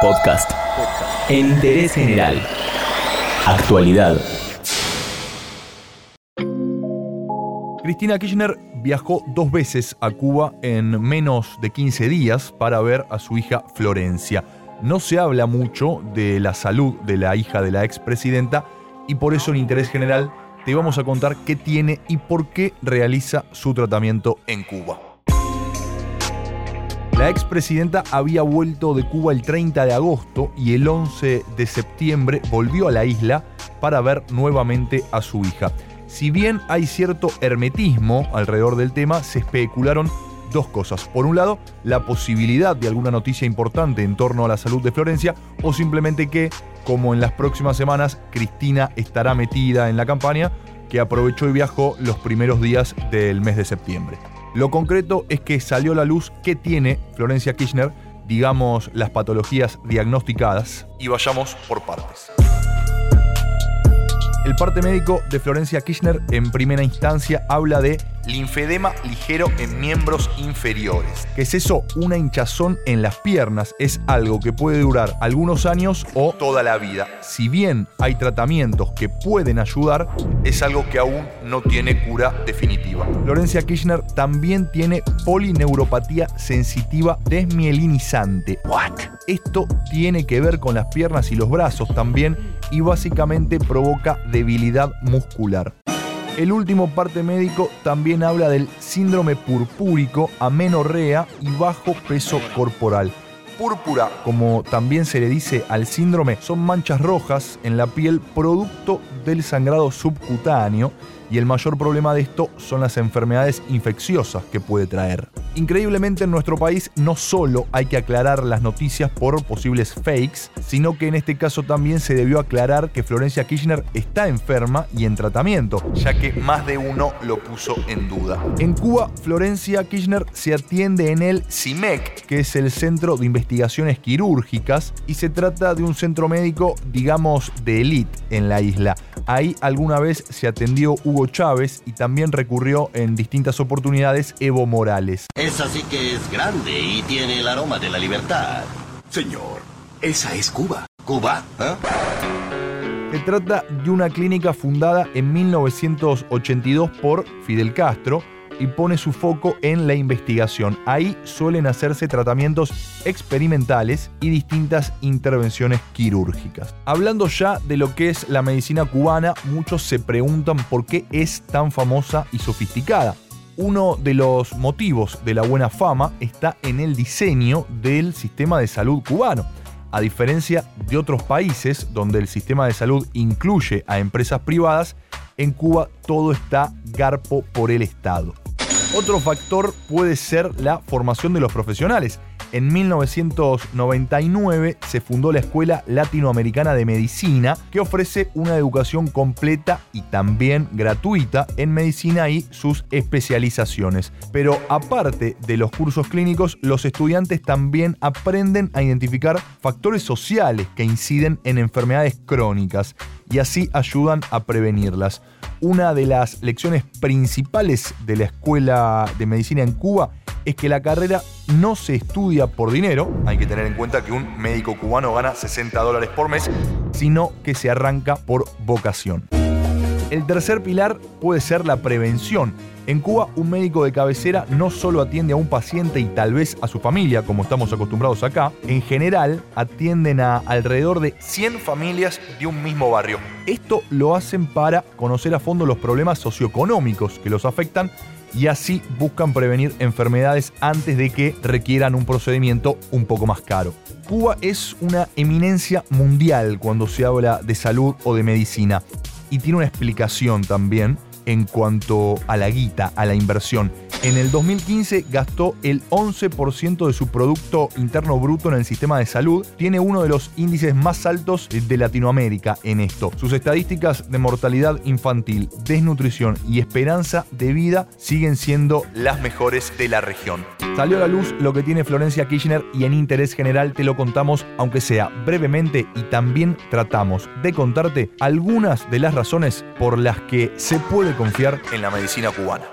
Podcast. En interés general. Actualidad. Cristina Kirchner viajó dos veces a Cuba en menos de 15 días para ver a su hija Florencia. No se habla mucho de la salud de la hija de la expresidenta y por eso en interés general te vamos a contar qué tiene y por qué realiza su tratamiento en Cuba. La expresidenta había vuelto de Cuba el 30 de agosto y el 11 de septiembre volvió a la isla para ver nuevamente a su hija. Si bien hay cierto hermetismo alrededor del tema, se especularon dos cosas. Por un lado, la posibilidad de alguna noticia importante en torno a la salud de Florencia o simplemente que, como en las próximas semanas, Cristina estará metida en la campaña que aprovechó y viajó los primeros días del mes de septiembre. Lo concreto es que salió a la luz qué tiene Florencia Kirchner, digamos las patologías diagnosticadas, y vayamos por partes. El parte médico de Florencia Kirchner en primera instancia habla de linfedema ligero en miembros inferiores. ¿Qué es eso? Una hinchazón en las piernas. Es algo que puede durar algunos años o toda la vida. Si bien hay tratamientos que pueden ayudar, es algo que aún no tiene cura definitiva. Florencia Kirchner también tiene polineuropatía sensitiva desmielinizante. ¿What? Esto tiene que ver con las piernas y los brazos también y básicamente provoca debilidad muscular. El último parte médico también habla del síndrome purpúrico, amenorrea y bajo peso corporal. Púrpura, como también se le dice al síndrome, son manchas rojas en la piel producto del sangrado subcutáneo y el mayor problema de esto son las enfermedades infecciosas que puede traer. Increíblemente en nuestro país no solo hay que aclarar las noticias por posibles fakes, sino que en este caso también se debió aclarar que Florencia Kirchner está enferma y en tratamiento, ya que más de uno lo puso en duda. En Cuba, Florencia Kirchner se atiende en el CIMEC, que es el Centro de Investigaciones Quirúrgicas, y se trata de un centro médico, digamos, de élite en la isla. Ahí alguna vez se atendió Hugo Chávez y también recurrió en distintas oportunidades Evo Morales. Esa sí que es grande y tiene el aroma de la libertad. Señor, esa es Cuba. ¿Cuba? ¿eh? Se trata de una clínica fundada en 1982 por Fidel Castro y pone su foco en la investigación. Ahí suelen hacerse tratamientos experimentales y distintas intervenciones quirúrgicas. Hablando ya de lo que es la medicina cubana, muchos se preguntan por qué es tan famosa y sofisticada. Uno de los motivos de la buena fama está en el diseño del sistema de salud cubano. A diferencia de otros países donde el sistema de salud incluye a empresas privadas, en Cuba todo está garpo por el Estado. Otro factor puede ser la formación de los profesionales. En 1999 se fundó la Escuela Latinoamericana de Medicina, que ofrece una educación completa y también gratuita en medicina y sus especializaciones. Pero aparte de los cursos clínicos, los estudiantes también aprenden a identificar factores sociales que inciden en enfermedades crónicas y así ayudan a prevenirlas. Una de las lecciones principales de la Escuela de Medicina en Cuba es que la carrera no se estudia por dinero, hay que tener en cuenta que un médico cubano gana 60 dólares por mes, sino que se arranca por vocación. El tercer pilar puede ser la prevención. En Cuba, un médico de cabecera no solo atiende a un paciente y tal vez a su familia, como estamos acostumbrados acá, en general atienden a alrededor de 100 familias de un mismo barrio. Esto lo hacen para conocer a fondo los problemas socioeconómicos que los afectan y así buscan prevenir enfermedades antes de que requieran un procedimiento un poco más caro. Cuba es una eminencia mundial cuando se habla de salud o de medicina y tiene una explicación también en cuanto a la guita, a la inversión. En el 2015 gastó el 11% de su Producto Interno Bruto en el sistema de salud. Tiene uno de los índices más altos de Latinoamérica en esto. Sus estadísticas de mortalidad infantil, desnutrición y esperanza de vida siguen siendo las mejores de la región. Salió a la luz lo que tiene Florencia Kirchner y en interés general te lo contamos, aunque sea brevemente, y también tratamos de contarte algunas de las razones por las que se puede confiar en la medicina cubana.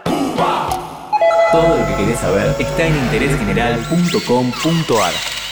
Todo lo que querés saber está en interésgeneral.com.ar.